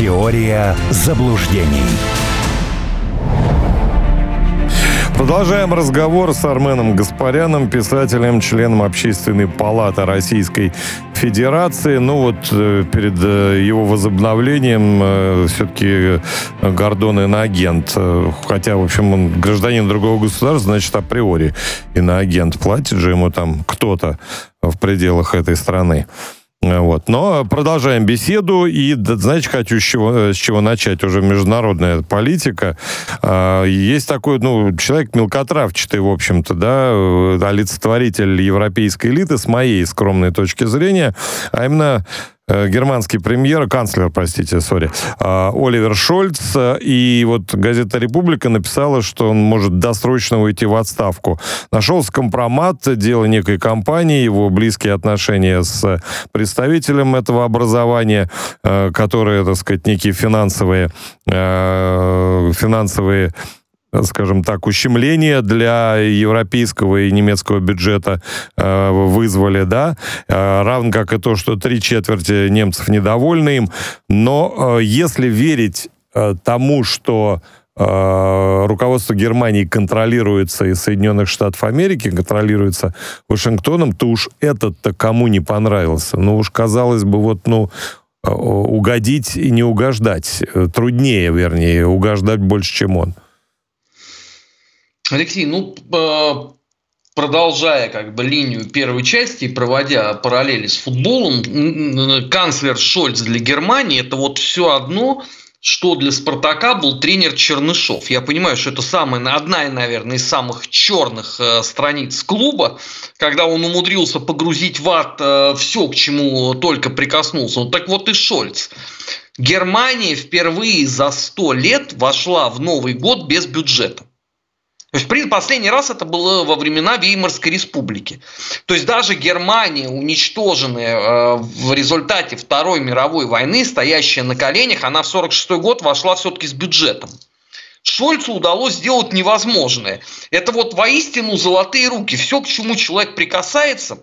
Теория заблуждений. Продолжаем разговор с Арменом Гаспаряном, писателем, членом Общественной палаты Российской Федерации. Ну вот э, перед э, его возобновлением э, все-таки Гордон иноагент. Хотя, в общем, он гражданин другого государства, значит, априори иноагент. Платит же ему там кто-то в пределах этой страны. Вот. Но продолжаем беседу. И, знаете, хочу с чего, э, с чего начать? Уже международная политика. А, есть такой, ну, человек мелкотравчатый, в общем-то, да, э, олицетворитель европейской элиты, с моей скромной точки зрения, а именно Э, германский премьер, канцлер, простите, сори, э, Оливер Шольц. И вот газета «Република» написала, что он может досрочно уйти в отставку. Нашелся компромат, дело некой компании, его близкие отношения с представителем этого образования, э, которые, так сказать, некие финансовые, финансовые скажем так, ущемления для европейского и немецкого бюджета э, вызвали, да, э, равно как и то, что три четверти немцев недовольны им. Но э, если верить э, тому, что э, руководство Германии контролируется из Соединенных Штатов Америки, контролируется Вашингтоном, то уж этот-то кому не понравился. Ну уж казалось бы, вот, ну, э, угодить и не угождать. Э, труднее, вернее, угождать больше, чем он. Алексей, ну, продолжая как бы линию первой части и проводя параллели с футболом, канцлер Шольц для Германии это вот все одно, что для Спартака был тренер Чернышов. Я понимаю, что это самая, одна, наверное, из самых черных э, страниц клуба, когда он умудрился погрузить в ад э, все, к чему только прикоснулся. Ну, так вот и Шольц. Германия впервые за сто лет вошла в Новый год без бюджета. То есть последний раз это было во времена Веймарской республики. То есть даже Германия, уничтоженная э, в результате Второй мировой войны, стоящая на коленях, она в 1946 год вошла все-таки с бюджетом. Шольцу удалось сделать невозможное. Это вот воистину золотые руки. Все, к чему человек прикасается,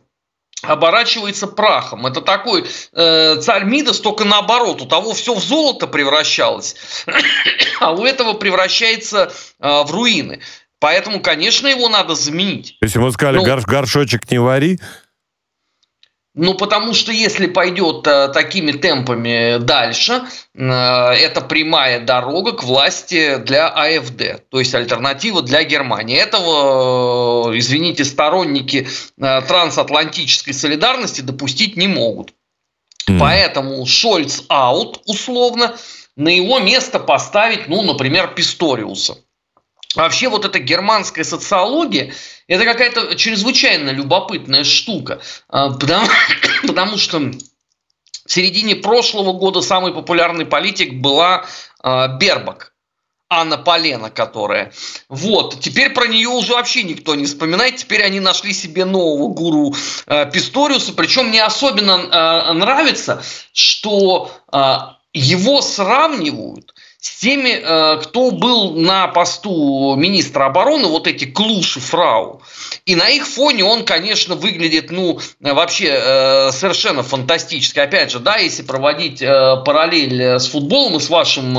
оборачивается прахом. Это такой э, царь Мидас, только наоборот. У того все в золото превращалось, а у этого превращается э, в руины. Поэтому, конечно, его надо заменить. То есть ему сказали, ну, горш, горшочек не вари? Ну, потому что если пойдет э, такими темпами дальше, э, это прямая дорога к власти для АФД, то есть альтернатива для Германии. Этого, э, извините, сторонники э, трансатлантической солидарности допустить не могут. Mm. Поэтому Шольц аут, условно, на его место поставить, ну, например, Писториуса. Вообще вот эта германская социология, это какая-то чрезвычайно любопытная штука, а, потому, потому что в середине прошлого года самый популярный политик была а, Бербак. Анна Полена, которая. Вот. Теперь про нее уже вообще никто не вспоминает. Теперь они нашли себе нового гуру э, Писториуса. Причем мне особенно э, нравится, что э, его сравнивают с теми, э, кто был на посту министра обороны, вот эти клуши фрау. И на их фоне он, конечно, выглядит, ну, вообще э, совершенно фантастически. Опять же, да, если проводить э, параллель с футболом и с вашим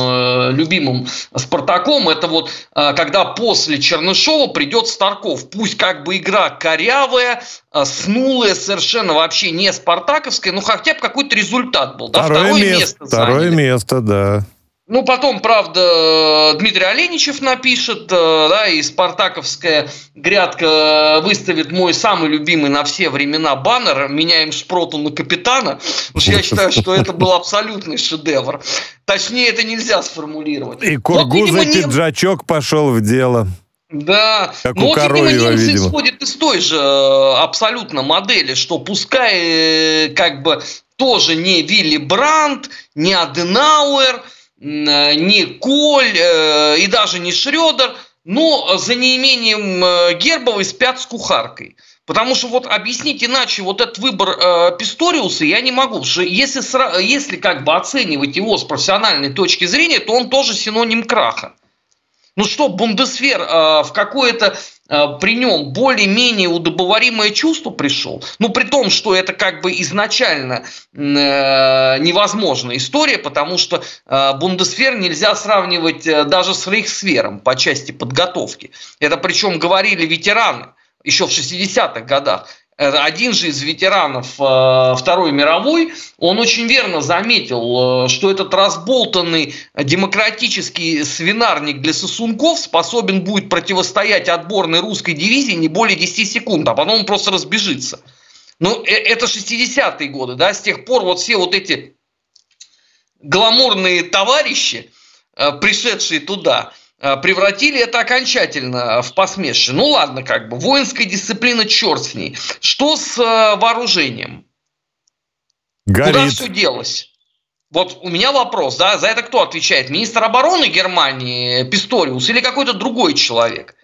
любимым Спартаком, это вот когда после Чернышова придет Старков. Пусть как бы игра корявая, снулая, совершенно вообще не спартаковская, но хотя бы какой-то результат был. Да? Второе, второе место, место Второе место, да. Ну, потом, правда, Дмитрий Оленичев напишет, э, да, и спартаковская грядка выставит мой самый любимый на все времена баннер «Меняем Шпроту на капитана». Потому что я считаю, что это был абсолютный шедевр. Точнее, это нельзя сформулировать. И Кургуза вот, пиджачок пошел в дело. Да, как но вот, видимо, немцы видимо. исходят из той же э, абсолютно модели, что пускай э, как бы тоже не Вилли Брандт, не Аденауэр – не Коль э, и даже не Шредер, но за неимением э, Гербовой спят с кухаркой. Потому что вот объяснить иначе вот этот выбор э, Писториуса я не могу. Что если, если как бы оценивать его с профессиональной точки зрения, то он тоже синоним краха. Ну что, Бундесвер э, в какое-то при нем более-менее удобоваримое чувство пришел, ну, при том, что это как бы изначально невозможная история, потому что Бундесвер нельзя сравнивать даже с Рейхсвером по части подготовки. Это причем говорили ветераны еще в 60-х годах один же из ветеранов э, Второй мировой, он очень верно заметил, э, что этот разболтанный демократический свинарник для сосунков способен будет противостоять отборной русской дивизии не более 10 секунд, а потом он просто разбежится. Ну, э, это 60-е годы, да, с тех пор вот все вот эти гламурные товарищи, пришедшие туда, превратили это окончательно в посмешище. Ну ладно, как бы, воинская дисциплина, черт с ней. Что с э, вооружением? Горит. Куда все делось? Вот у меня вопрос, да, за это кто отвечает? Министр обороны Германии Писториус или какой-то другой человек?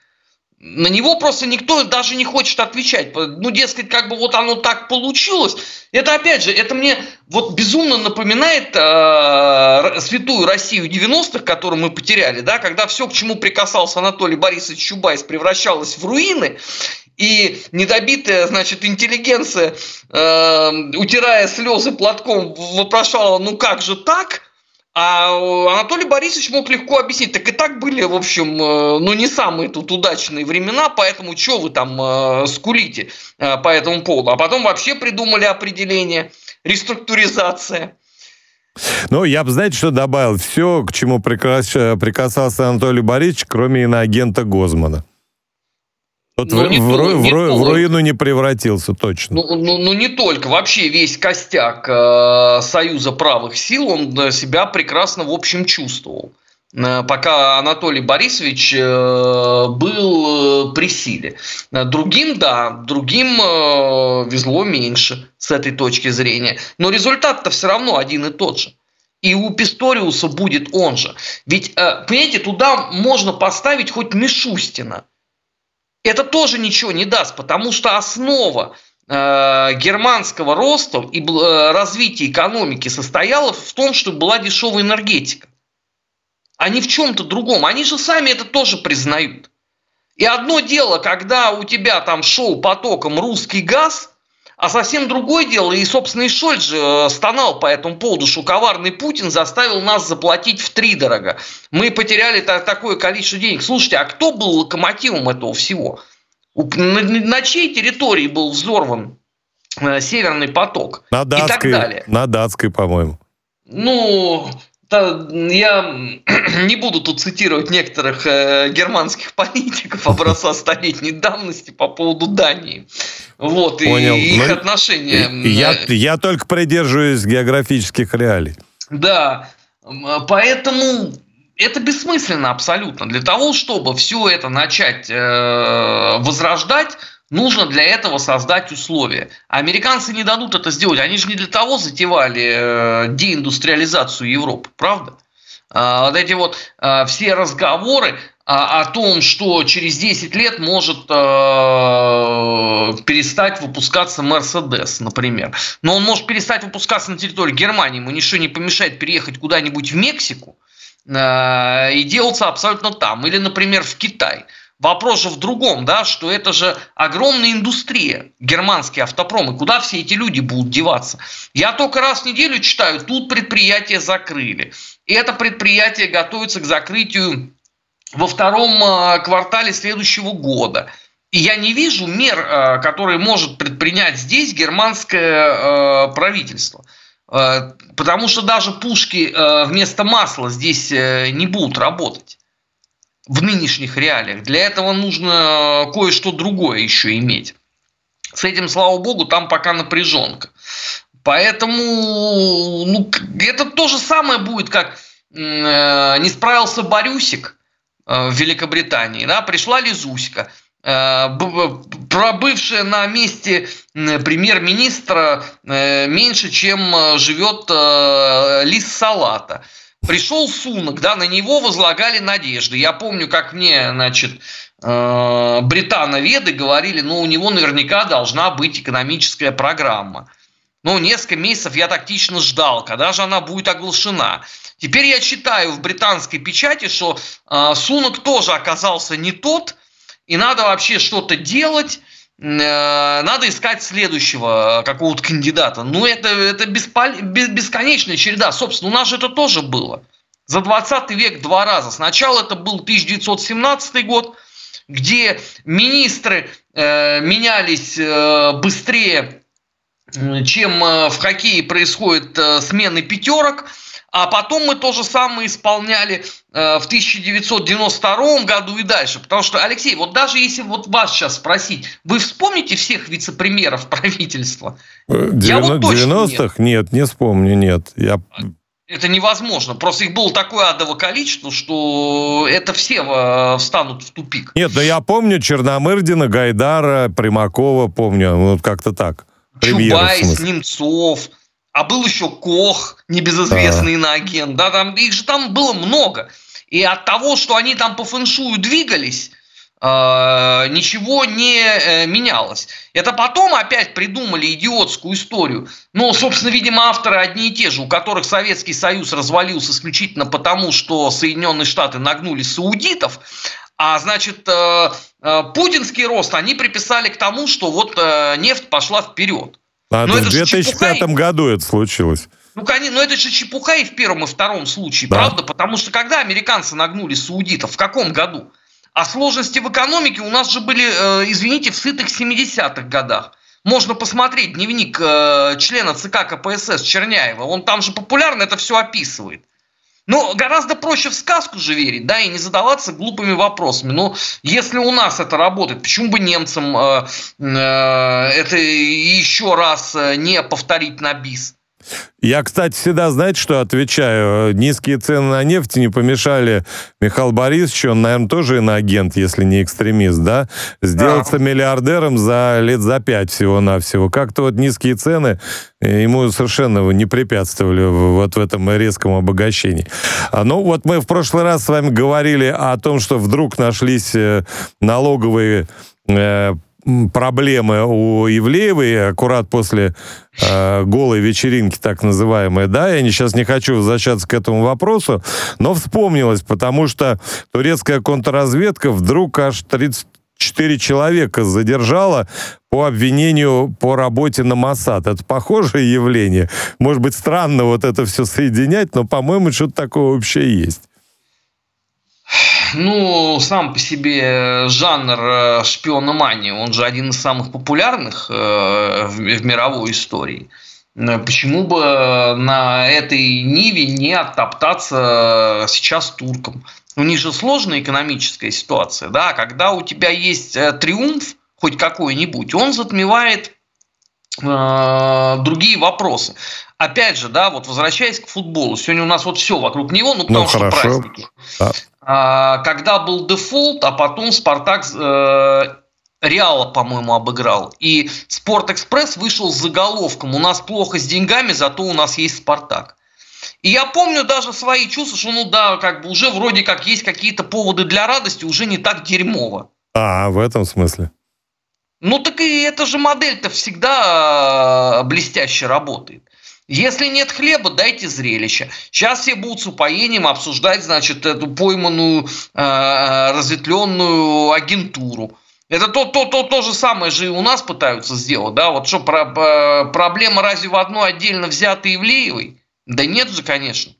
На него просто никто даже не хочет отвечать. Ну, дескать, как бы вот оно так получилось. Это, опять же, это мне вот безумно напоминает э, святую Россию 90-х, которую мы потеряли, да, когда все, к чему прикасался Анатолий Борисович Чубайс, превращалось в руины, и недобитая, значит, интеллигенция, э, утирая слезы платком, вопрошала, ну как же так – а Анатолий Борисович мог легко объяснить, так и так были, в общем, э, ну не самые тут удачные времена, поэтому что вы там э, скулите э, по этому поводу. А потом вообще придумали определение реструктуризация. Ну, я бы, знаете, что добавил? Все, к чему прикасался Анатолий Борисович, кроме иноагента Гозмана. Вот ну, в, не, в, не в, в руину не превратился точно. Ну, ну, ну не только. Вообще весь костяк э, Союза правых сил, он себя прекрасно в общем чувствовал. Э, пока Анатолий Борисович э, был э, при силе. Другим, да, другим э, везло меньше с этой точки зрения. Но результат-то все равно один и тот же. И у Писториуса будет он же. Ведь, э, понимаете, туда можно поставить хоть Мишустина – это тоже ничего не даст, потому что основа э, германского роста и э, развития экономики состояла в том, что была дешевая энергетика, а не в чем-то другом. Они же сами это тоже признают. И одно дело, когда у тебя там шел потоком русский газ – а совсем другое дело, и, собственно, и Шольц же э, стонал по этому поводу, что коварный Путин заставил нас заплатить в три дорого. Мы потеряли такое количество денег. Слушайте, а кто был локомотивом этого всего? На, на чьей территории был взорван э, Северный поток? На датской, и так далее. На датской, по-моему. Ну, я не буду тут цитировать некоторых э, германских политиков образца столетней давности по поводу Дании. Вот, Понял. и их ну, отношения. Я, э, я только придерживаюсь географических реалий. Да, поэтому это бессмысленно абсолютно. Для того, чтобы все это начать э, возрождать, Нужно для этого создать условия. американцы не дадут это сделать. Они же не для того затевали э, деиндустриализацию Европы, правда? А, вот эти вот э, все разговоры о том, что через 10 лет может э, перестать выпускаться Мерседес, например. Но он может перестать выпускаться на территории Германии. Ему ничего не помешает переехать куда-нибудь в Мексику и делаться абсолютно там. Или, например, в Китай. Вопрос же в другом, да, что это же огромная индустрия, германские автопромы. Куда все эти люди будут деваться? Я только раз в неделю читаю, тут предприятие закрыли. И это предприятие готовится к закрытию во втором а, квартале следующего года. И я не вижу мер, а, которые может предпринять здесь германское а, правительство. Потому что даже пушки вместо масла здесь э, не будут работать в нынешних реалиях. Для этого нужно кое-что другое еще иметь. С этим, слава богу, там пока напряженка. Поэтому ну, это то же самое будет, как э, не справился Борюсик э, в Великобритании, да, пришла Лизуська, э, пробывшая на месте премьер-министра э, меньше, чем э, живет э, салата. Пришел Сунок, да, на него возлагали надежды. Я помню, как мне, значит, э, британоведы говорили, ну, у него наверняка должна быть экономическая программа. Ну, несколько месяцев я тактично ждал, когда же она будет оглашена. Теперь я читаю в британской печати, что э, Сунок тоже оказался не тот, и надо вообще что-то делать, надо искать следующего какого-то кандидата. Ну, это, это беспол... бесконечная череда. Собственно, у нас же это тоже было. За 20 век два раза. Сначала это был 1917 год, где министры э, менялись э, быстрее, чем э, в хоккее происходит э, смены пятерок. А потом мы то же самое исполняли э, в 1992 году и дальше. Потому что, Алексей, вот даже если вот вас сейчас спросить, вы вспомните всех вице-премьеров правительства? 90, вот 90-х? Нет. нет, не вспомню, нет. Я... Это невозможно. Просто их было такое адово количество, что это все э, встанут в тупик. Нет, да я помню Черномырдина, Гайдара, Примакова, помню, вот как-то так. Чубайс, Немцов, а был еще Кох, небезызвестный иноагент, да, там, их же там было много. И от того, что они там по фэншую двигались, э, ничего не э, менялось. Это потом опять придумали идиотскую историю. Но, собственно, видимо, авторы одни и те же, у которых Советский Союз развалился исключительно потому, что Соединенные Штаты нагнули саудитов, а значит, э, путинский рост они приписали к тому, что вот нефть пошла вперед. А, но это в 2005 чепуха... году это случилось. Ну, конечно, но это же чепуха и в первом, и втором случае, да. правда? Потому что когда американцы нагнули саудитов, в каком году? А сложности в экономике у нас же были, э, извините, в сытых 70-х годах. Можно посмотреть дневник э, члена ЦК КПСС Черняева. Он там же популярно это все описывает. Ну, гораздо проще в сказку же верить, да, и не задаваться глупыми вопросами. Но если у нас это работает, почему бы немцам э, э, это еще раз э, не повторить на бис? Я, кстати, всегда, знаете, что отвечаю? Низкие цены на нефть не помешали Михаилу Борисовичу, он, наверное, тоже иноагент, если не экстремист, да, сделаться да. миллиардером за лет за пять всего-навсего. Как-то вот низкие цены э, ему совершенно не препятствовали вот в этом резком обогащении. А, ну, вот мы в прошлый раз с вами говорили о том, что вдруг нашлись э, налоговые э, проблемы у Ивлеевой аккурат после э, голой вечеринки, так называемой, да, я не, сейчас не хочу возвращаться к этому вопросу, но вспомнилось, потому что турецкая контрразведка вдруг аж 34 человека задержала по обвинению по работе на Моссад. Это похожее явление. Может быть, странно вот это все соединять, но, по-моему, что-то такое вообще есть. Ну, сам по себе жанр э, шпиономании, он же один из самых популярных э, в, мировой истории. Э, почему бы на этой ниве не оттоптаться сейчас туркам? У них же сложная экономическая ситуация, да, когда у тебя есть триумф, хоть какой-нибудь, он затмевает э, другие вопросы. Опять же, да, вот возвращаясь к футболу, сегодня у нас вот все вокруг него, ну потому ну, что праздники. Да. А, когда был дефолт, а потом Спартак э, Реала, по-моему, обыграл. И Спорт-Экспресс вышел с заголовком «У нас плохо с деньгами, зато у нас есть Спартак». И я помню даже свои чувства, что ну да, как бы уже вроде как есть какие-то поводы для радости, уже не так дерьмово. А, в этом смысле? Ну так и эта же модель-то всегда э, блестяще работает. Если нет хлеба, дайте зрелище. Сейчас все будут с упоением обсуждать, значит, эту пойманную э, разветвленную агентуру. Это то, то, то, то же самое же и у нас пытаются сделать, да? Вот что, про, про, проблема разве в одной отдельно взятой Ивлеевой? Да нет же, конечно.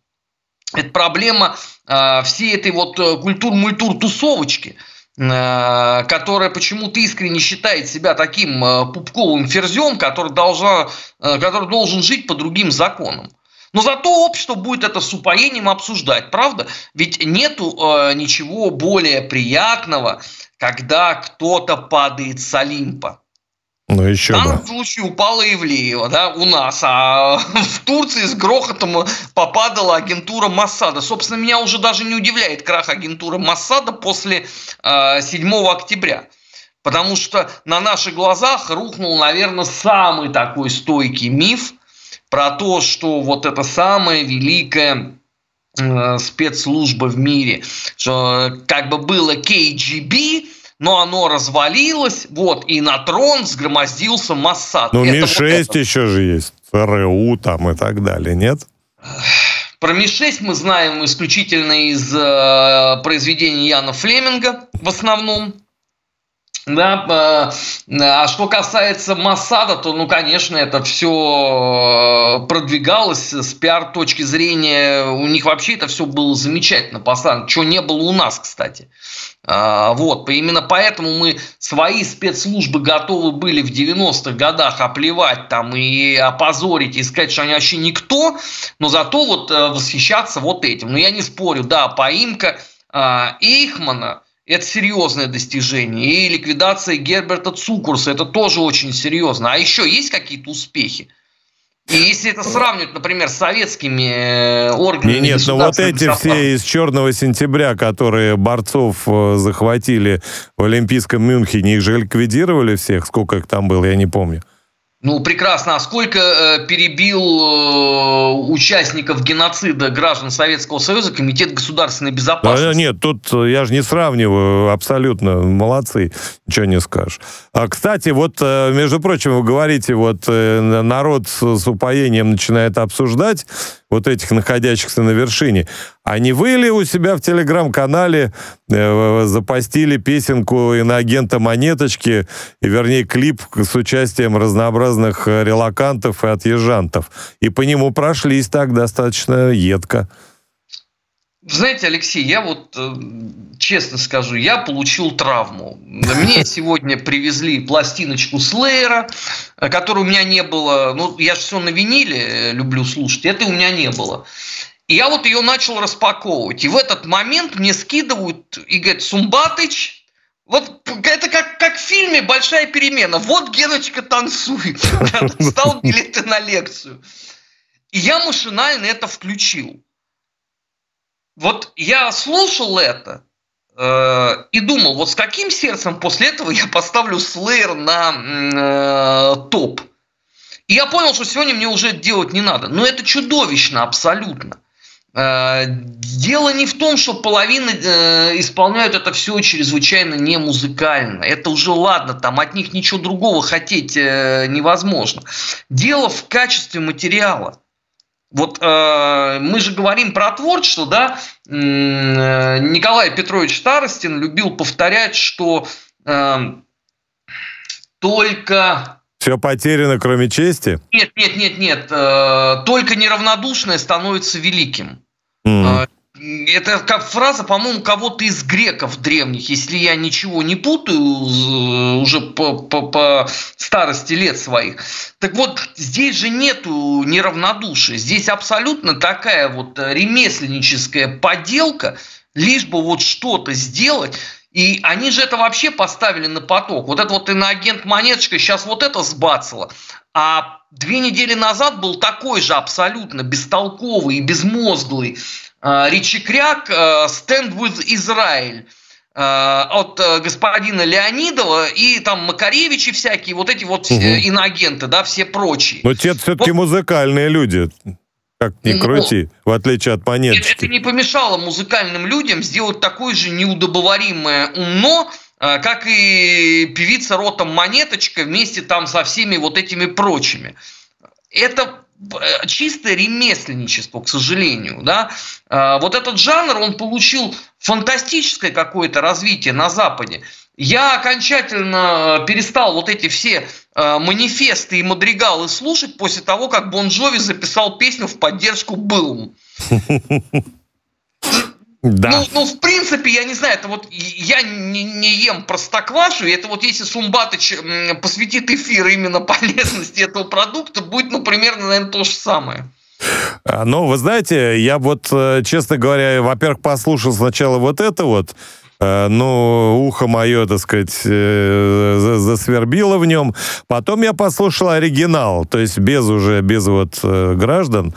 Это проблема э, всей этой вот э, культур-мультур-тусовочки – которая почему-то искренне считает себя таким э, пупковым ферзем, который, должна, э, который должен жить по другим законам. Но зато общество будет это с упоением обсуждать, правда? Ведь нету э, ничего более приятного, когда кто-то падает с Олимпа. Ну, еще в данном бы. случае упала Ивлеева, да, у нас, а в Турции с грохотом попадала агентура Массада. Собственно, меня уже даже не удивляет крах агентуры Массада после э, 7 октября. Потому что на наших глазах рухнул, наверное, самый такой стойкий миф про то, что вот это самая великая э, спецслужба в мире, что как бы было КГБ, но оно развалилось, вот, и на трон сгромоздился Моссад. Ну, Ми-6 вот еще же есть, ФРУ там и так далее, нет? Про Ми-6 мы знаем исключительно из э, произведений Яна Флеминга в основном. Да, э, а что касается Масада, то, ну, конечно, это все э, продвигалось с пиар точки зрения. У них вообще это все было замечательно поставлено, чего не было у нас, кстати. А, вот, именно поэтому мы свои спецслужбы готовы были в 90-х годах оплевать там и опозорить, и сказать, что они вообще никто, но зато вот э, восхищаться вот этим. Но я не спорю, да, поимка Эйхмана – это серьезное достижение. И ликвидация Герберта Цукурса – это тоже очень серьезно. А еще есть какие-то успехи? И если это сравнивать, например, с советскими э, органами Нет, но ну вот эти все из «Черного сентября», которые борцов э, захватили в Олимпийском Мюнхене, их же ликвидировали всех, сколько их там было, я не помню. Ну, прекрасно. А сколько э, перебил э, участников геноцида граждан Советского Союза Комитет государственной безопасности? Да, нет, тут э, я же не сравниваю. Абсолютно молодцы. Ничего не скажешь. А, кстати, вот, э, между прочим, вы говорите, вот э, народ с, с упоением начинает обсуждать вот этих находящихся на вершине. А не вы ли у себя в телеграм-канале э, запостили песенку иноагента Монеточки, и, вернее, клип с участием разнообразных э, релакантов и отъезжантов? И по нему прошлись так достаточно едко. Знаете, Алексей, я вот э, честно скажу, я получил травму. Мне сегодня привезли пластиночку Слеера, э, которой у меня не было. Ну, я же все на виниле люблю слушать, это у меня не было. И я вот ее начал распаковывать. И в этот момент мне скидывают и говорят, Сумбатыч, вот это как, как в фильме «Большая перемена». Вот Геночка танцует. Стал билеты на лекцию. И я машинально это включил вот я слушал это э, и думал, вот с каким сердцем после этого я поставлю Slayer на э, топ. И я понял, что сегодня мне уже делать не надо. Но это чудовищно абсолютно. Э, дело не в том, что половина э, исполняют это все чрезвычайно не музыкально. Это уже ладно, там от них ничего другого хотеть э, невозможно. Дело в качестве материала. Вот э, мы же говорим про творчество, да? Э, Николай Петрович Старостин любил повторять, что э, только все потеряно, кроме чести? Нет, нет, нет, нет. Только неравнодушное становится великим. Mm. Это как фраза, по-моему, кого-то из греков древних, если я ничего не путаю уже по, по, по старости лет своих. Так вот, здесь же нету неравнодушия. Здесь абсолютно такая вот ремесленническая поделка, лишь бы вот что-то сделать. И они же это вообще поставили на поток. Вот это вот иноагент Монеточка сейчас вот это сбацало. А две недели назад был такой же абсолютно бестолковый и безмозглый Э, Ричи Кряк э, «Stand with Israel» э, от господина Леонидова и там Макаревичи всякие, вот эти вот угу. иноагенты, да, все прочие. Но те все-таки вот. музыкальные люди, как ни ну, крути, в отличие от монеточки. Это не помешало музыкальным людям сделать такое же неудобоваримое умно, как и певица Ротом Монеточка вместе там со всеми вот этими прочими. Это Э, чистое ремесленничество, к сожалению. Да? А, вот этот жанр, он получил фантастическое какое-то развитие на Западе. Я окончательно э, перестал вот эти все э, манифесты и мадригалы слушать после того, как Бон Джови записал песню в поддержку Былому. Да. Ну, ну, в принципе, я не знаю, это вот я не, не ем простоквашу, и это вот если Сумбатыч посвятит эфир именно полезности этого продукта, будет, ну, примерно, наверное, то же самое. А, ну, вы знаете, я вот, э, честно говоря, во-первых, послушал сначала вот это вот, ну, ухо мое, так сказать, э, засвербило в нем. Потом я послушал оригинал, то есть без уже, без вот граждан.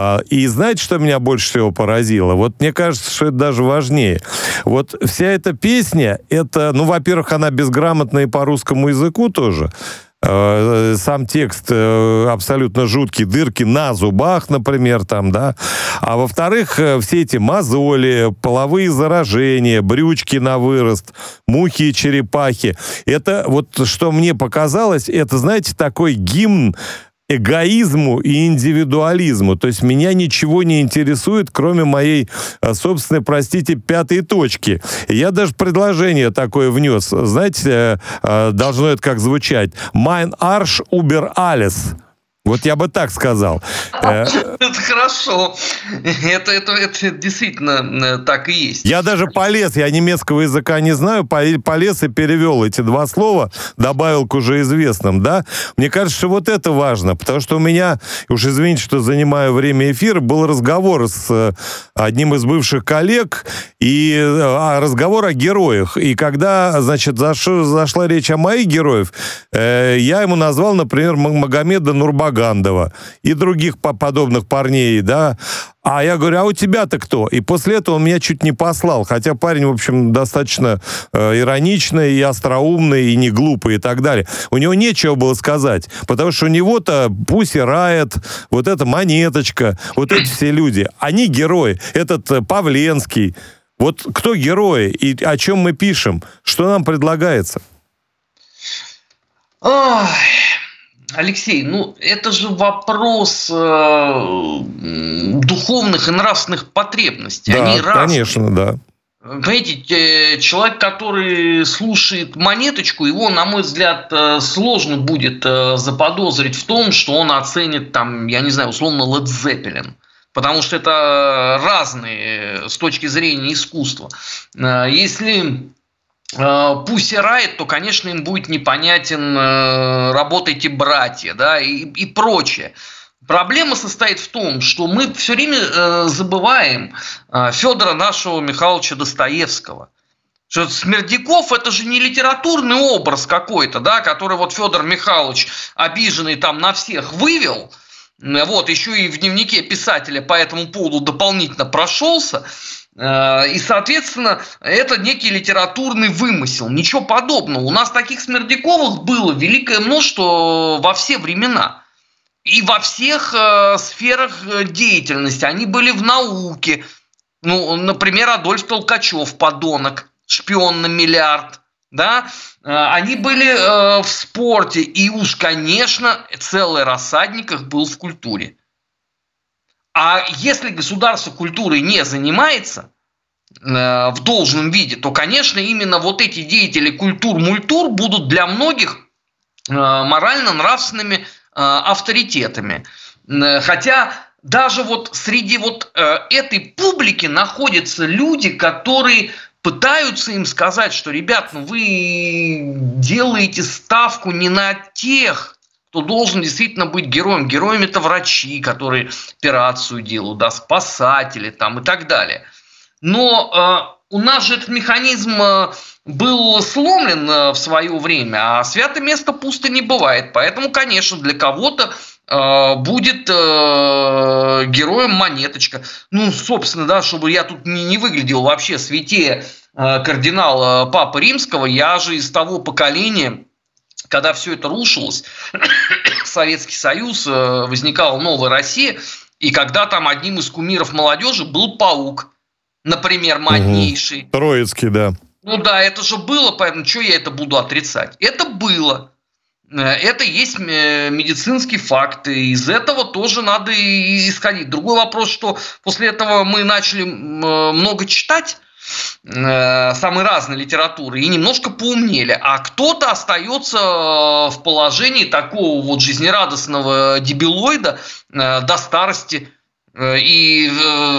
А, и знаете, что меня больше всего поразило? Вот мне кажется, что это даже важнее. Вот вся эта песня, это, ну, во-первых, она безграмотная по русскому языку тоже. А, сам текст э, абсолютно жуткий, дырки на зубах, например, там, да. А во-вторых, э, все эти мозоли, половые заражения, брючки на вырост, мухи и черепахи. Это вот, что мне показалось, это, знаете, такой гимн эгоизму и индивидуализму. То есть меня ничего не интересует, кроме моей э, собственной, простите, пятой точки. Я даже предложение такое внес. Знаете, э, э, должно это как звучать? «Mein Arsch über alles». Вот я бы так сказал. Э, это хорошо. Это, это, это действительно э, так и есть. Я даже полез, я немецкого языка не знаю, полез и перевел эти два слова, добавил к уже известным, да. Мне кажется, что вот это важно, потому что у меня, уж извините, что занимаю время эфира, был разговор с э, одним из бывших коллег, и а, разговор о героях. И когда, значит, заш, зашла речь о моих героев, э, я ему назвал, например, Магомеда Нурбага Гандова и других подобных парней, да. А я говорю, а у тебя-то кто? И после этого он меня чуть не послал. Хотя парень, в общем, достаточно э, ироничный и остроумный, и не глупый, и так далее. У него нечего было сказать. Потому что у него-то Пуси Райт, вот эта Монеточка, вот эти все люди, они герои. Этот э, Павленский. Вот кто герои и о чем мы пишем? Что нам предлагается? Ой, Алексей, ну это же вопрос э, духовных и нравственных потребностей. Да, Они конечно, да. Понимаете, человек, который слушает монеточку, его, на мой взгляд, э, сложно будет э, заподозрить в том, что он оценит там, я не знаю, условно, Led Zeppelin. Потому что это разные э, с точки зрения искусства. Если Пусть Райт, то, конечно, им будет непонятен э, «Работайте, братья», да, и, и прочее. Проблема состоит в том, что мы все время э, забываем э, Федора нашего Михайловича Достоевского. Что Смердяков это же не литературный образ какой-то, да, который вот Федор Михайлович обиженный там на всех вывел, вот, еще и в дневнике писателя по этому поводу дополнительно прошелся. Э, и, соответственно, это некий литературный вымысел. Ничего подобного. У нас таких Смердяковых было великое множество во все времена. И во всех э, сферах э, деятельности. Они были в науке. Ну, например, Адольф Толкачев, подонок, шпион на миллиард. Да? Они были в спорте. И уж, конечно, целый рассадник их был в культуре. А если государство культурой не занимается э, в должном виде, то, конечно, именно вот эти деятели культур-мультур будут для многих э, морально-нравственными э, авторитетами. Хотя даже вот среди вот этой публики находятся люди, которые пытаются им сказать, что, ребят, ну вы делаете ставку не на тех кто должен действительно быть героем. Героем это врачи, которые операцию делают, да, спасатели там и так далее. Но э, у нас же этот механизм э, был сломлен э, в свое время, а святое место пусто не бывает. Поэтому, конечно, для кого-то э, будет э, героем монеточка. Ну, собственно, да, чтобы я тут не, не выглядел вообще святее э, кардинала э, Папы Римского, я же из того поколения, когда все это рушилось, Советский Союз, э, возникала новая Россия, и когда там одним из кумиров молодежи был паук, например, моднейший. Угу. Троицкий, да. Ну да, это же было, поэтому что я это буду отрицать? Это было. Э, это есть э, медицинский факт, и из этого тоже надо исходить. Другой вопрос, что после этого мы начали много читать, Э, самой разной литературы и немножко поумнели, а кто-то остается э, в положении такого вот жизнерадостного дебилоида э, до старости. И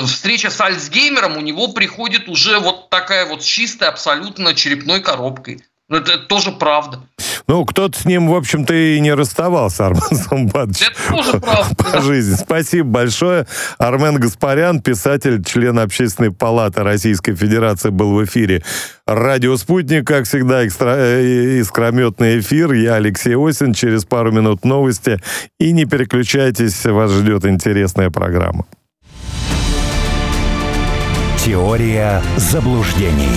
встреча с Альцгеймером у него приходит уже вот такая вот чистая абсолютно черепной коробкой. Это, это тоже правда. Ну, кто-то с ним, в общем-то, и не расставался, Армен Самбадович. Это тоже правда. По жизни. Спасибо большое. Армен Гаспарян, писатель, член Общественной палаты Российской Федерации, был в эфире. Радио «Спутник», как всегда, экстра... Э, искрометный эфир. Я Алексей Осин. Через пару минут новости. И не переключайтесь, вас ждет интересная программа. Теория заблуждений.